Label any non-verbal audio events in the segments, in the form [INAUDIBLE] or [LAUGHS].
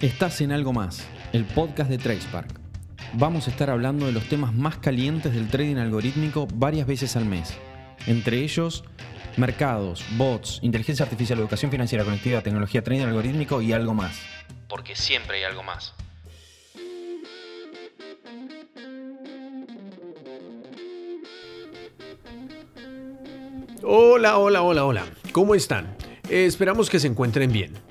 Estás en algo más, el podcast de TracePark. Vamos a estar hablando de los temas más calientes del trading algorítmico varias veces al mes. Entre ellos, mercados, bots, inteligencia artificial, educación financiera, conectividad, tecnología, trading algorítmico y algo más. Porque siempre hay algo más. Hola, hola, hola, hola. ¿Cómo están? esperamos que se encuentren bien.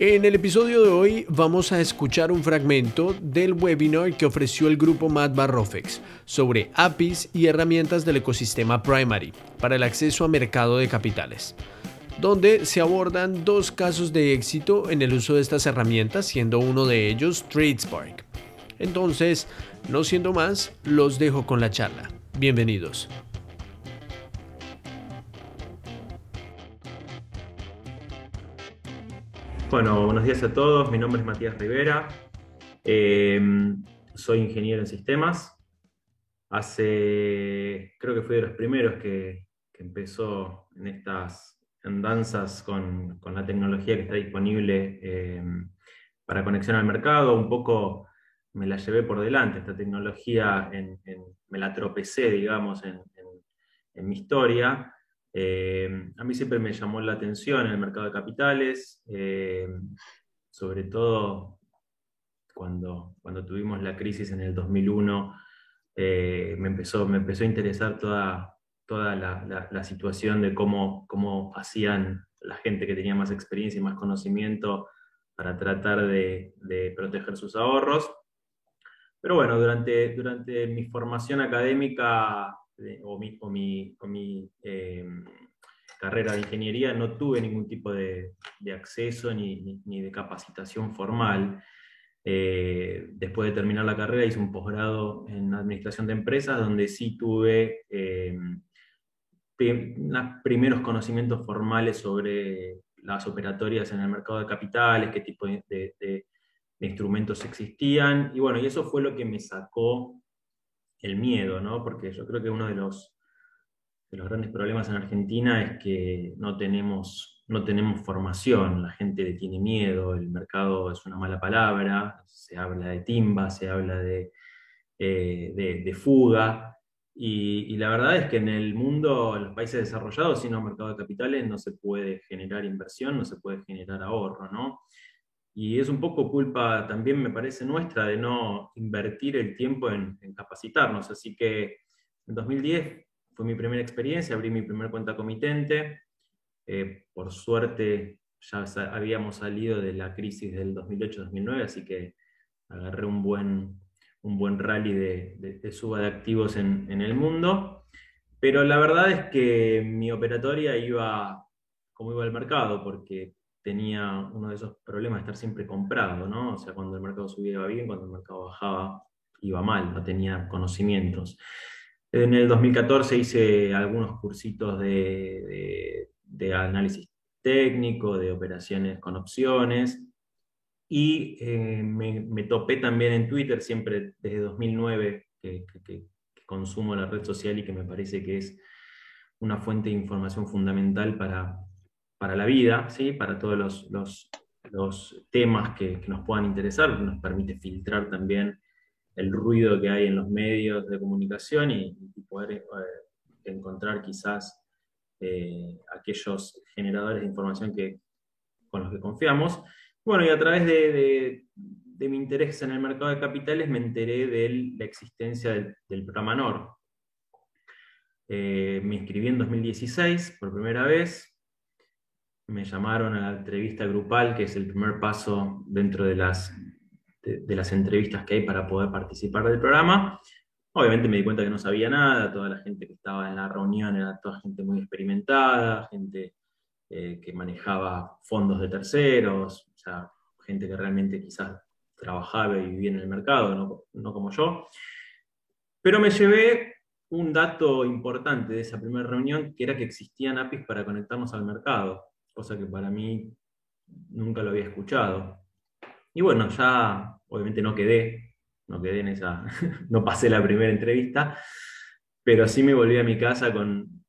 En el episodio de hoy vamos a escuchar un fragmento del webinar que ofreció el grupo Matt Barrofex sobre APIs y herramientas del ecosistema Primary para el acceso a mercado de capitales, donde se abordan dos casos de éxito en el uso de estas herramientas, siendo uno de ellos TradeSpark. Entonces, no siendo más, los dejo con la charla. Bienvenidos. Bueno, buenos días a todos. Mi nombre es Matías Rivera. Eh, soy ingeniero en sistemas. Hace, creo que fui de los primeros que, empezó en estas andanzas con, la tecnología que está disponible eh, para conexión al mercado. Un poco me la llevé por delante, esta tecnología, me la tropecé, digamos, en mi historia. Eh, a mí siempre me llamó la atención el mercado de capitales, eh, sobre todo cuando, cuando tuvimos la crisis en el 2001, eh, me, empezó, me empezó a interesar toda, toda la, situación de cómo, cómo hacían la gente que tenía más experiencia y más conocimiento para tratar de, proteger sus ahorros. Pero bueno, durante, durante mi formación académica o mi, mi, em, carrera de ingeniería no tuve ningún tipo de, acceso ni, de capacitación formal. Eh, después de terminar la carrera hice un posgrado en administración de empresas donde sí tuve em, primeros conocimientos formales sobre las operatorias en el mercado de capitales, qué tipo de, de instrumentos existían. Y bueno, y eso fue lo que me sacó el miedo, ¿no? Porque yo creo que uno de los, de los grandes problemas en Argentina es que no tenemos, no tenemos formación, la gente tiene miedo, el mercado es una mala palabra, se habla de timba, se habla de, eh, fuga, y, la verdad es que en el mundo, en los países desarrollados, sin un mercado de capitales no se puede generar inversión, no se puede generar ahorro, ¿no? Y es un poco culpa también, me parece, nuestra de no invertir el tiempo en, capacitarnos. Así que en 2010 fue mi primera experiencia, abrí mi primer cuenta comitente. Eh, por suerte ya habíamos salido de la crisis del 2008-2009, así que agarré un buen, un buen rally de, suba de activos en, en, el mundo. Pero la verdad es que mi operatoria iba como iba el mercado, porque tenía uno de esos problemas de estar siempre comprado, ¿no? O sea, cuando el mercado subía iba bien, cuando el mercado bajaba iba mal, no tenía conocimientos. En el 2014 hice algunos cursitos de, análisis técnico, de operaciones con opciones, y eh, me, topé también en Twitter, siempre desde 2009 que, que consumo la red social y que me parece que es una fuente de información fundamental para, para la vida, ¿sí? para todos los, los, temas que, nos puedan interesar, nos permite filtrar también el ruido que hay en los medios de comunicación y, poder eh, encontrar quizás eh, aquellos generadores de información que, con los que confiamos. Bueno, y a través de, mi interés en el mercado de capitales me enteré de la existencia del, programa NOR. Eh, me inscribí en 2016 por primera vez, me llamaron a la entrevista grupal, que es el primer paso dentro de las, de, las entrevistas que hay para poder participar del programa. Obviamente me di cuenta que no sabía nada, toda la gente que estaba en la reunión era toda gente muy experimentada, gente eh, que manejaba fondos de terceros, o sea, gente que realmente quizás trabajaba y vivía en el mercado, no, no como yo. Pero me llevé un dato importante de esa primera reunión, que era que existían APIs para conectarnos al mercado cosa que para mí nunca lo había escuchado. Y bueno, ya obviamente no quedé, no quedé en esa, [LAUGHS] no pasé la primera entrevista, pero sí me volví a mi casa con,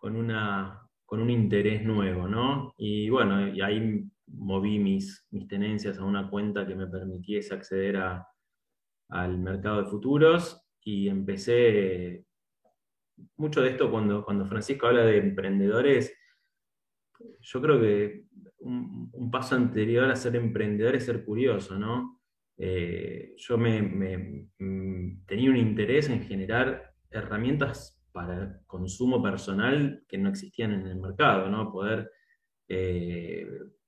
una, con un interés nuevo, ¿no? Y bueno, y ahí moví mis, mis tenencias a una cuenta que me permitiese acceder al mercado de futuros y empecé, mucho de esto cuando, cuando Francisco habla de emprendedores, yo creo que un, paso anterior a ser emprendedor es ser curioso, ¿no? Eh, yo me, mm, tenía un interés en generar herramientas para consumo personal que no existían en el mercado, ¿no? Poder eh,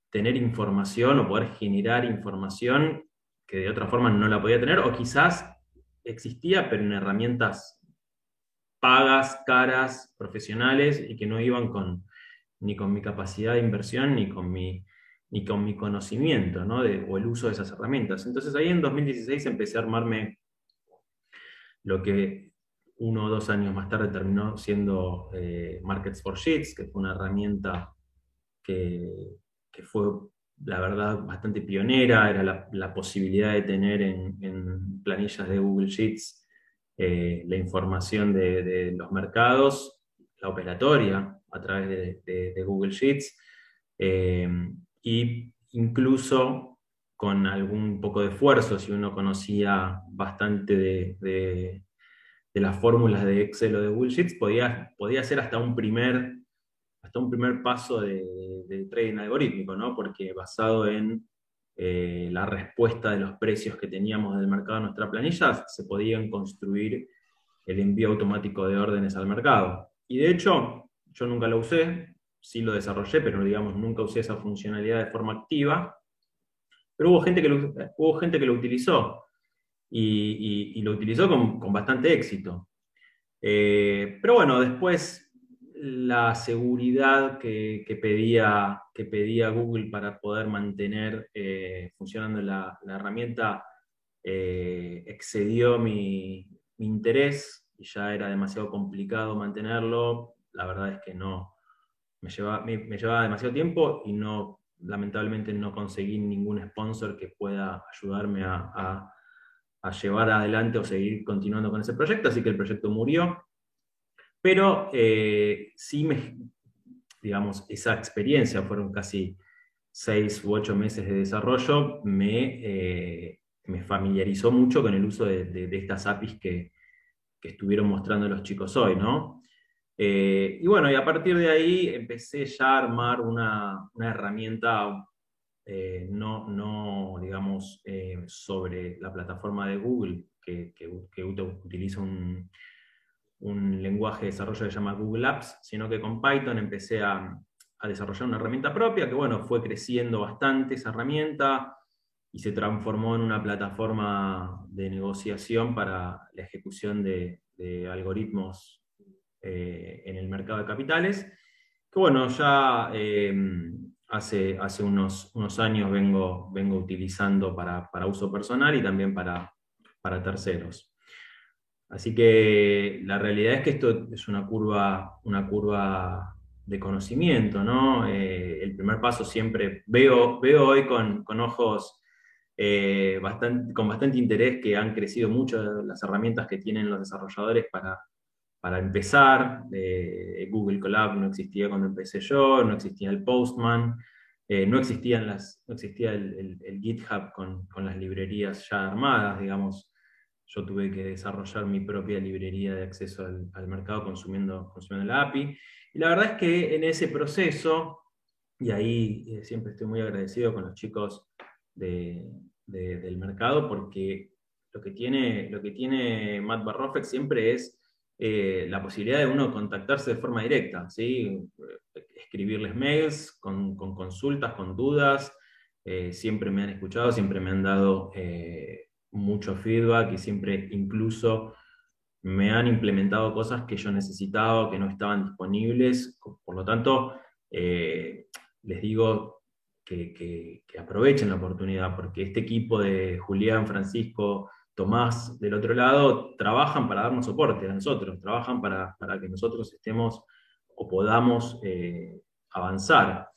tener información o poder generar información que de otra forma no la podía tener, o quizás existía, pero en herramientas pagas, caras, profesionales y que no iban con, ni con mi capacidad de inversión ni con mi, ni con mi conocimiento ¿no? o el uso de esas herramientas. Entonces ahí en 2016 empecé a armarme lo que uno o dos años más tarde terminó siendo eh, Markets for Sheets, que fue una herramienta que, fue, la verdad, bastante pionera, era la, posibilidad de tener en, planillas de Google Sheets eh, la información de, los mercados, la operatoria a través de, Google Sheets, e incluso con algún poco de esfuerzo, si uno conocía bastante de de las fórmulas de Excel o de Google Sheets, podía, podía ser hasta un primer, hasta un primer paso de, trading algorítmico, ¿no? porque basado en eh, la respuesta de los precios que teníamos del mercado en nuestra planilla, se podían construir el envío automático de órdenes al mercado. Y de hecho, yo nunca lo usé, sí lo desarrollé, pero digamos, nunca usé esa funcionalidad de forma activa. Pero hubo gente que lo, hubo gente que lo utilizó y, lo utilizó con, bastante éxito. Eh, pero bueno, después la seguridad que, pedía, que pedía Google para poder mantener eh, funcionando la, herramienta eh, excedió mi, interés y ya era demasiado complicado mantenerlo. La verdad es que no, me llevaba, me, llevaba demasiado tiempo y no, lamentablemente no conseguí ningún sponsor que pueda ayudarme a llevar adelante o seguir continuando con ese proyecto, así que el proyecto murió. Pero eh, sí me, digamos, esa experiencia, fueron casi seis u ocho meses de desarrollo, me, eh, me familiarizó mucho con el uso de, estas APIs que, estuvieron mostrando los chicos hoy, ¿no? Eh, y bueno, y a partir de ahí empecé ya a armar una, una herramienta eh, no, no, digamos, eh, sobre la plataforma de Google, que, utiliza un, lenguaje de desarrollo que se llama Google Apps, sino que con Python empecé a, desarrollar una herramienta propia, que bueno, fue creciendo bastante esa herramienta y se transformó en una plataforma de negociación para la ejecución de, algoritmos eh, en el mercado de capitales, que bueno, ya hace, hace unos, unos años vengo, vengo utilizando para, uso personal y también para, para terceros. Así que la realidad es que esto es una curva, una curva de conocimiento, ¿no? Eh, el primer paso siempre veo, veo hoy con, ojos eh, bastante, con bastante interés que han crecido mucho las herramientas que tienen los desarrolladores para, para empezar, eh, Google Colab no existía cuando empecé yo, no existía el Postman, eh, no, existían las, no existía el, GitHub con, las librerías ya armadas, digamos. Yo tuve que desarrollar mi propia librería de acceso al, mercado consumiendo, consumiendo la API. Y la verdad es que en ese proceso, y ahí eh, siempre estoy muy agradecido con los chicos del mercado, porque lo que tiene, lo que tiene Matt Barrofex siempre es eh, la posibilidad de uno contactarse de forma directa, ¿sí? escribirles mails con, consultas, con dudas. Eh, siempre me han escuchado, siempre me han dado eh, mucho feedback y siempre incluso me han implementado cosas que yo necesitaba, que no estaban disponibles. Por lo tanto, les digo que, que, aprovechen la oportunidad, porque este equipo de Julián, Francisco, Tomás del otro lado, trabajan para darnos soporte a nosotros, trabajan para, que nosotros estemos o podamos eh, avanzar.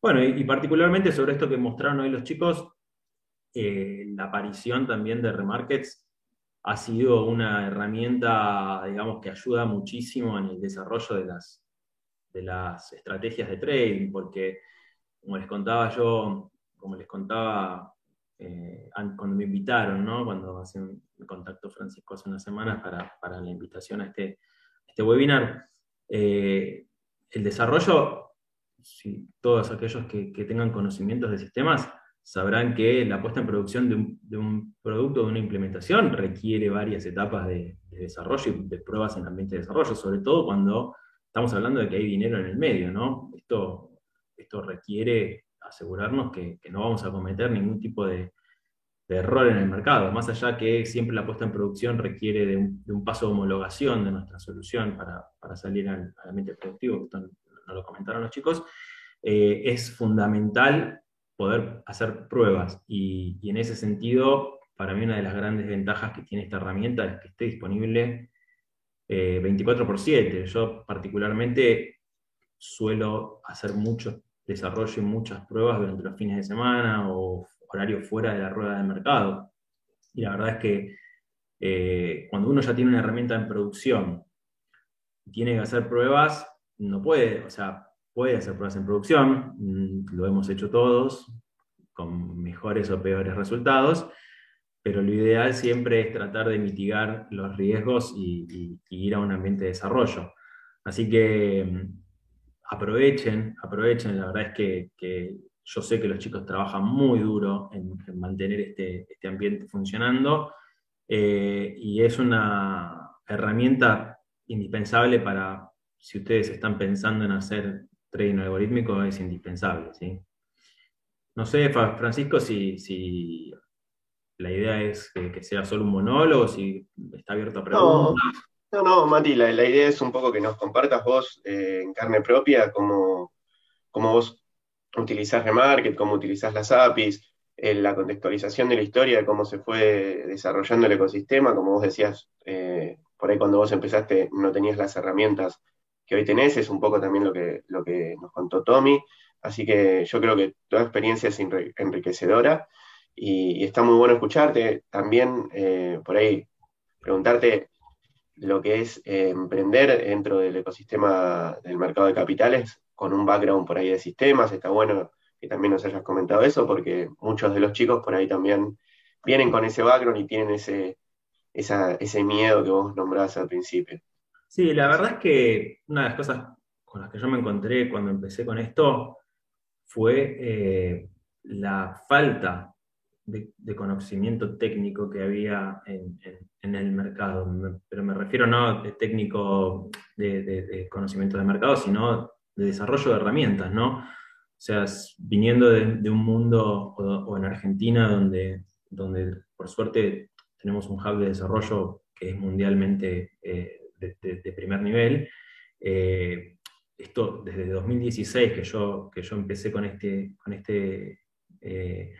Bueno, y, particularmente sobre esto que mostraron hoy los chicos, eh, la aparición también de Remarkets ha sido una herramienta, digamos, que ayuda muchísimo en el desarrollo de las, de las estrategias de trading, porque como les contaba yo, como les contaba eh, cuando me invitaron, ¿no? cuando hace me contactó Francisco hace unas semanas para, la invitación a este, este webinar, eh, el desarrollo, si todos aquellos que, tengan conocimientos de sistemas, sabrán que la puesta en producción de un, producto, de una implementación, requiere varias etapas de, desarrollo y de pruebas en ambiente de desarrollo, sobre todo cuando estamos hablando de que hay dinero en el medio, ¿no? Esto, esto requiere asegurarnos que, no vamos a cometer ningún tipo de, error en el mercado, más allá que siempre la puesta en producción requiere de un, paso de homologación de nuestra solución para, salir al, ambiente productivo, esto no lo comentaron los chicos, eh, es fundamental poder hacer pruebas y, en ese sentido, para mí una de las grandes ventajas que tiene esta herramienta es que esté disponible 24 eh, por 7. Yo particularmente suelo hacer mucho desarrollo y muchas pruebas durante los fines de semana o horario fuera de la rueda de mercado. Y la verdad es que eh, cuando uno ya tiene una herramienta en producción, tiene que hacer pruebas, no puede, o sea, puede hacer pruebas en producción, mm, lo hemos hecho todos, con mejores o peores resultados, pero lo ideal siempre es tratar de mitigar los riesgos y, ir a un ambiente de desarrollo. Así que mm, aprovechen, aprovechen, la verdad es que, yo sé que los chicos trabajan muy duro en, mantener este, este, ambiente funcionando eh, y es una herramienta indispensable para, si ustedes están pensando en hacer trading algorítmico, es indispensable. ¿sí? No sé, Francisco, si, la idea es que, sea solo un monólogo, si está abierto a preguntas. No, no, Mati, la, idea es un poco que nos compartas vos eh, en carne propia cómo, vos utilizás Remarket, cómo utilizás las APIs, eh, la contextualización de la historia, de cómo se fue desarrollando el ecosistema, como vos decías, eh, por ahí cuando vos empezaste no tenías las herramientas que hoy tenés, es un poco también lo que, lo que nos contó Tommy, así que yo creo que toda experiencia es enriquecedora. Y, está muy bueno escucharte, también por ahí preguntarte lo que es eh, emprender dentro del ecosistema del mercado de capitales con un background por ahí de sistemas. Está bueno que también nos hayas comentado eso, porque muchos de los chicos por ahí también vienen con ese background y tienen ese, ese miedo que vos nombrabas al principio. Sí, la verdad es que una de las cosas con las que yo me encontré cuando empecé con esto fue eh, la falta de, conocimiento técnico que había en, el mercado. Pero me refiero no de técnico de, conocimiento de mercado, sino de desarrollo de herramientas, ¿no? O sea, viniendo de, un mundo o, en Argentina donde, donde por suerte tenemos un hub de desarrollo que es mundialmente eh, de, primer nivel, eh, esto desde 2016 que yo, que yo empecé con este, con este eh,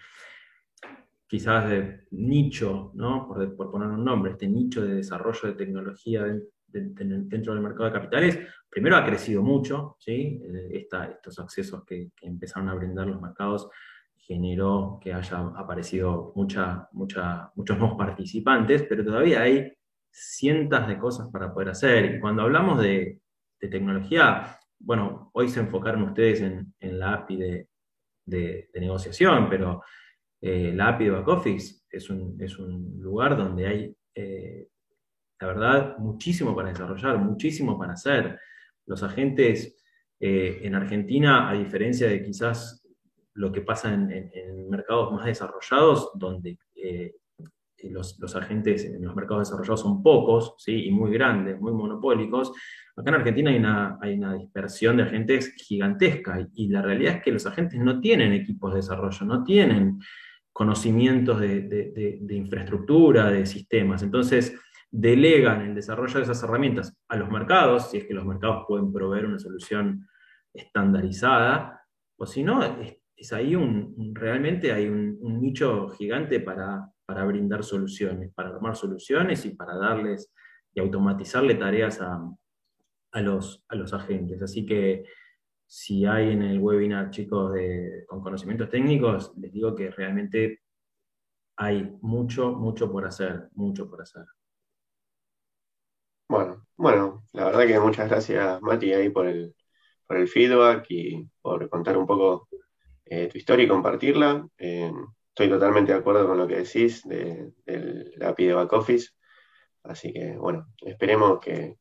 quizás de nicho, ¿no? por, poner un nombre, este nicho de desarrollo de tecnología dentro del mercado de capitales, primero ha crecido mucho, ¿sí? Eh, estos accesos que, empezaron a brindar los mercados generó que haya aparecido mucha, mucha, muchos nuevos participantes, pero todavía hay cientos de cosas para poder hacer. Y cuando hablamos de, tecnología, bueno, hoy se enfocaron ustedes en, la API de negociación, pero eh, la API de Backoffice es un, es un lugar donde hay, eh, la verdad, muchísimo para desarrollar, muchísimo para hacer. Los agentes eh, en Argentina, a diferencia de quizás lo que pasa en, mercados más desarrollados, donde los, agentes en los mercados desarrollados son pocos ¿sí? y muy grandes, muy monopólicos, acá en Argentina hay una, hay una dispersión de agentes gigantesca y la realidad es que los agentes no tienen equipos de desarrollo, no tienen conocimientos de, infraestructura, de sistemas. Entonces, delegan el desarrollo de esas herramientas a los mercados, si es que los mercados pueden proveer una solución estandarizada, o si no, es, ahí un, realmente hay un, nicho gigante para, para, brindar soluciones, para armar soluciones y para darles y automatizarle tareas a, a, los, a los agentes. Así que si hay en el webinar chicos con conocimientos técnicos, les digo que realmente hay mucho, mucho por hacer, mucho por hacer. Bueno, bueno, la verdad que muchas gracias Mati ahí por el, por el feedback y por contar un poco eh, tu historia y compartirla. Eh, estoy totalmente de acuerdo con lo que decís del API de back office. Así que, bueno, esperemos que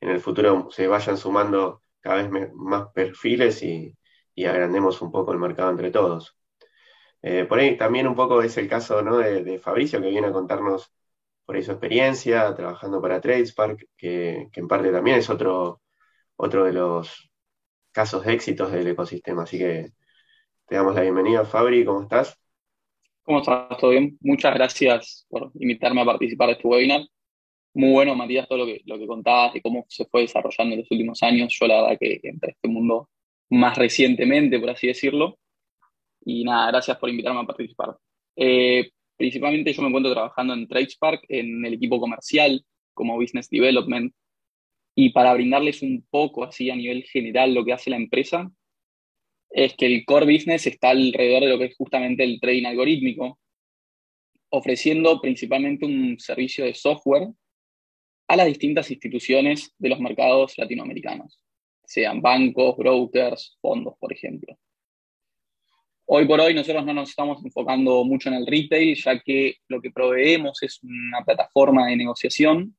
en el futuro se vayan sumando cada vez más perfiles y, agrandemos un poco el mercado entre todos. Eh, por ahí también un poco es el caso de, Fabricio, que viene a contarnos por ahí su experiencia trabajando para Tradespark, que, que en parte también es otro, otro de los casos de éxitos del ecosistema. Así que te damos la bienvenida, Fabri, ¿cómo estás? ¿Cómo estás? ¿Todo bien? Muchas gracias por invitarme a participar de este webinar. Muy bueno, Matías, todo lo que, lo que contabas y cómo se fue desarrollando en los últimos años. Yo la verdad que entré a este mundo más recientemente, por así decirlo. Y nada, gracias por invitarme a participar. Eh, principalmente yo me encuentro trabajando en Tradespark, en el equipo comercial, como Business Development. Y para brindarles un poco así a nivel general lo que hace la empresa, es que el core business está alrededor de lo que es justamente el trading algorítmico, ofreciendo principalmente un servicio de software a las distintas instituciones de los mercados latinoamericanos, sean bancos, brokers, fondos, por ejemplo. Hoy por hoy nosotros no nos estamos enfocando mucho en el retail, ya que lo que proveemos es una plataforma de negociación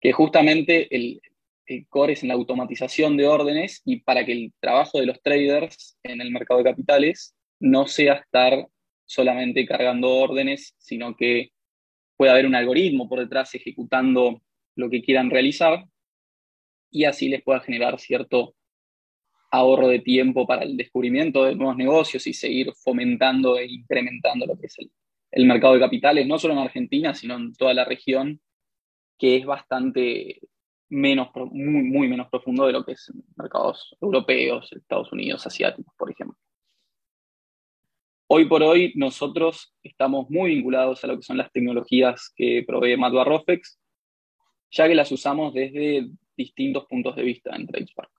que justamente el, el core es en la automatización de órdenes y para que el trabajo de los traders en el mercado de capitales no sea estar solamente cargando órdenes, sino que pueda haber un algoritmo por detrás ejecutando lo que quieran realizar y así les pueda generar cierto ahorro de tiempo para el descubrimiento de nuevos negocios y seguir fomentando e incrementando lo que es el, el mercado de capitales, no solo en Argentina, sino en toda la región, que es bastante menos, muy, muy menos profundo de lo que es mercados europeos, Estados Unidos, asiáticos, por ejemplo. Hoy por hoy nosotros estamos muy vinculados a lo que son las tecnologías que provee Madua Rofex, ya que las usamos desde distintos puntos de vista en TradeSpark.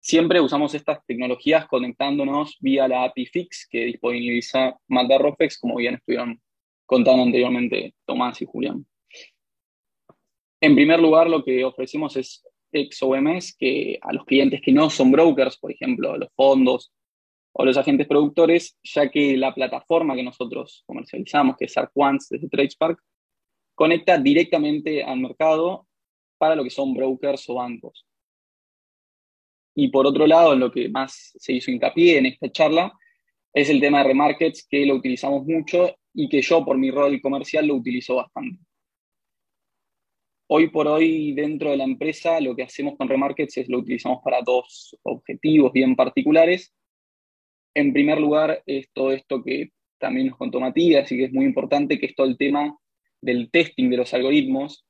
Siempre usamos estas tecnologías conectándonos vía la API Fix que disponibiliza Madua Rofex, como bien estuvieron contando anteriormente Tomás y Julián. En primer lugar, lo que ofrecemos es XOMS, que a los clientes que no son brokers, por ejemplo, los fondos o los agentes productores, ya que la plataforma que nosotros comercializamos, que es ArcOnes desde TradeSpark, conecta directamente al mercado para lo que son brokers o bancos. Y por otro lado, lo que más se hizo hincapié en esta charla es el tema de remarkets, que lo utilizamos mucho y que yo por mi rol comercial lo utilizo bastante. Hoy por hoy dentro de la empresa lo que hacemos con Remarkets es lo utilizamos para dos objetivos bien particulares. En primer lugar es todo esto que también nos contó Matías y que es muy importante, que es todo el tema del testing de los algoritmos,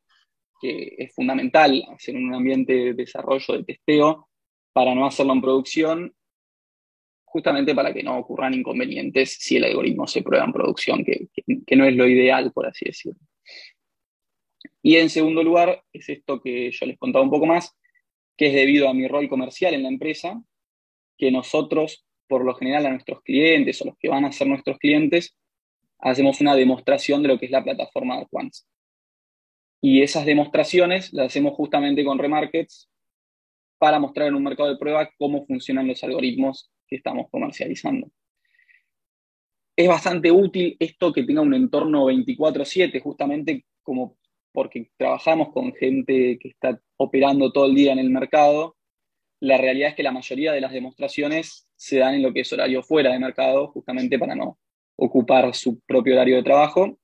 que es fundamental hacer un ambiente de desarrollo, de testeo, para no hacerlo en producción, justamente para que no ocurran inconvenientes si el algoritmo se prueba en producción, que, que no es lo ideal, por así decirlo. Y en segundo lugar, es esto que yo les contaba un poco más, que es debido a mi rol comercial en la empresa, que nosotros, por lo general, a nuestros clientes o los que van a ser nuestros clientes, hacemos una demostración de lo que es la plataforma de Quants. Y esas demostraciones las hacemos justamente con Remarkets para mostrar en un mercado de prueba cómo funcionan los algoritmos que estamos comercializando. Es bastante útil esto que tenga un entorno 24/7, justamente como porque trabajamos con gente que está operando todo el día en el mercado, la realidad es que la mayoría de las demostraciones se dan en lo que es horario fuera de mercado, justamente para no ocupar su propio horario de trabajo.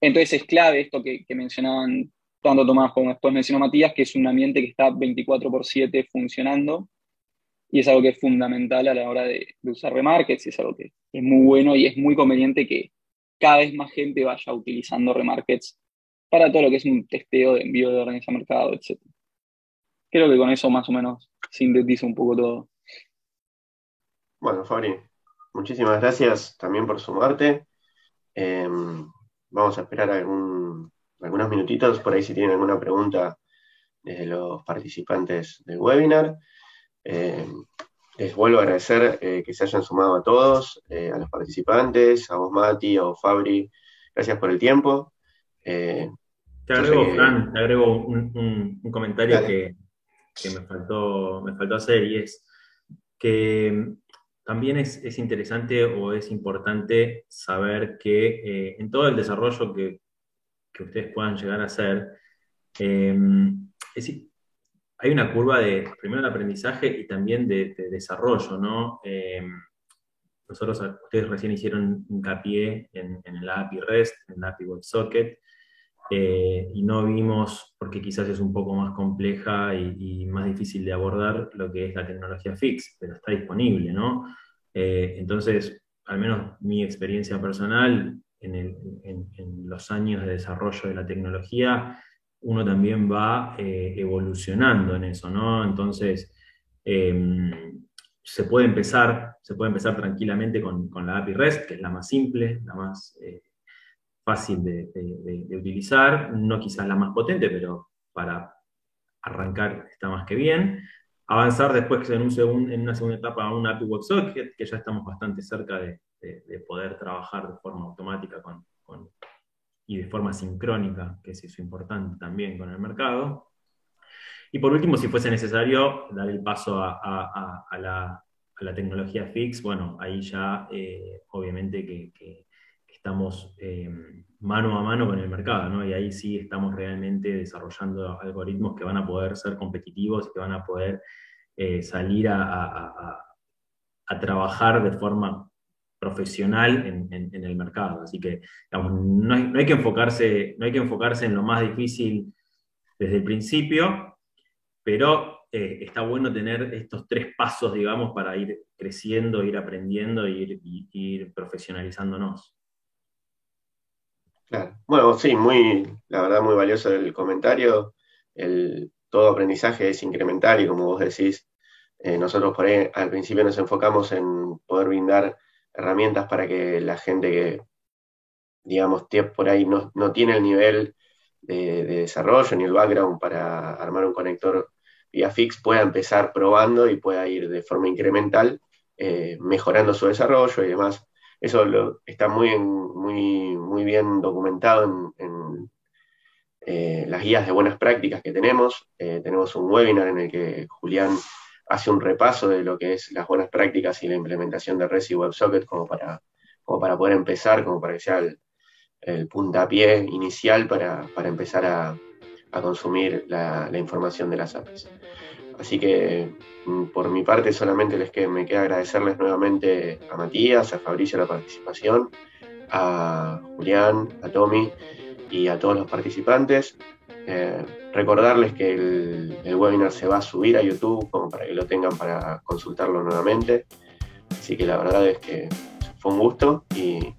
Entonces es clave esto que, mencionaban tanto Tomás como después mencionó Matías, que es un ambiente que está 24 por 7 funcionando y es algo que es fundamental a la hora de, usar remarkets, es algo que es muy bueno y es muy conveniente que cada vez más gente vaya utilizando remarkets para todo lo que es un testeo de envío de órdenes a mercado, etc. Creo que con eso más o menos sintetizo un poco todo. Bueno, Fabri, muchísimas gracias también por sumarte. Em, vamos a esperar algunos minutitos por ahí si tienen alguna pregunta desde los participantes del webinar. Em, les vuelvo a agradecer eh, que se hayan sumado a todos, eh, a los participantes, a vos Mati, a vos Fabri. Gracias por el tiempo. Eh, te agrego, Fran, te agrego un, comentario que, me, faltó, me faltó hacer y es que también es, interesante o es importante saber que eh, en todo el desarrollo que, ustedes puedan llegar a hacer, eh, hay una curva de, primero de aprendizaje y también de, desarrollo, ¿no? Eh, nosotros, ustedes recién hicieron hincapié en, en el API REST, en el API WebSocket, eh, y no vimos, porque quizás es un poco más compleja y, más difícil de abordar, lo que es la tecnología fix, pero está disponible, ¿no? Eh, entonces, al menos mi experiencia personal en, los años de desarrollo de la tecnología, uno también va eh, evolucionando en eso, ¿no? Entonces, em, se puede empezar, se puede empezar tranquilamente con, con, la API REST, que es la más simple, la más fácil de, utilizar, no quizás la más potente, pero para arrancar está más que bien. Avanzar después en, un en una segunda etapa a un API WebSocket, que ya estamos bastante cerca de, poder trabajar de forma automática con, y de forma sincrónica, que es eso importante también con el mercado. Y por último, si fuese necesario dar el paso a, la, tecnología fix, bueno, ahí ya eh, obviamente que estamos eh, mano a mano con el mercado, ¿no? Y ahí sí estamos realmente desarrollando algoritmos que van a poder ser competitivos y que van a poder eh, salir a, trabajar de forma profesional en, el mercado. Así que no, hay, que enfocarse, no hay que enfocarse en lo más difícil desde el principio, pero eh, está bueno tener estos tres pasos, digamos, para ir creciendo, ir aprendiendo e ir, ir profesionalizándonos. Claro. Bueno, sí, muy, la verdad, muy valioso el comentario. El, todo aprendizaje es incremental y como vos decís, eh, nosotros por ahí al principio nos enfocamos en poder brindar herramientas para que la gente que, digamos, por ahí no, tiene el nivel de, desarrollo ni el background para armar un conector vía fix pueda empezar probando y pueda ir de forma incremental eh, mejorando su desarrollo y demás. Eso está muy, muy, muy bien documentado en, eh, las guías de buenas prácticas que tenemos. Eh, tenemos un webinar en el que Julián hace un repaso de lo que es las buenas prácticas y la implementación de REST y WebSocket como para, como para poder empezar, como para que sea el, puntapié inicial para, empezar a, consumir la, la, información de las APIs. Así que mm, por mi parte solamente les que me queda agradecerles nuevamente a Matías, a Fabricio la participación, a Julián, a Tommy y a todos los participantes. Eh, recordarles que el, webinar se va a subir a YouTube como para que lo tengan para consultarlo nuevamente. Así que la verdad es que fue un gusto y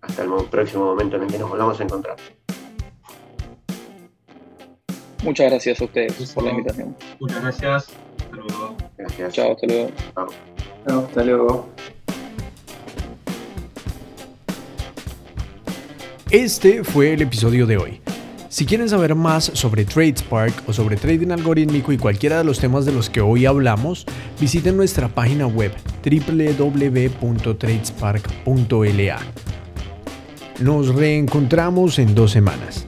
hasta el próximo momento en el que nos volvamos a encontrar. Muchas gracias a ustedes por la invitación. Muchas gracias. Hasta luego. Gracias. Chao, hasta luego. Chao. hasta luego. Este fue el episodio de hoy. Si quieren saber más sobre TradeSpark o sobre trading algorítmico y cualquiera de los temas de los que hoy hablamos, visiten nuestra página web www.tradespark.la. Nos reencontramos en dos semanas.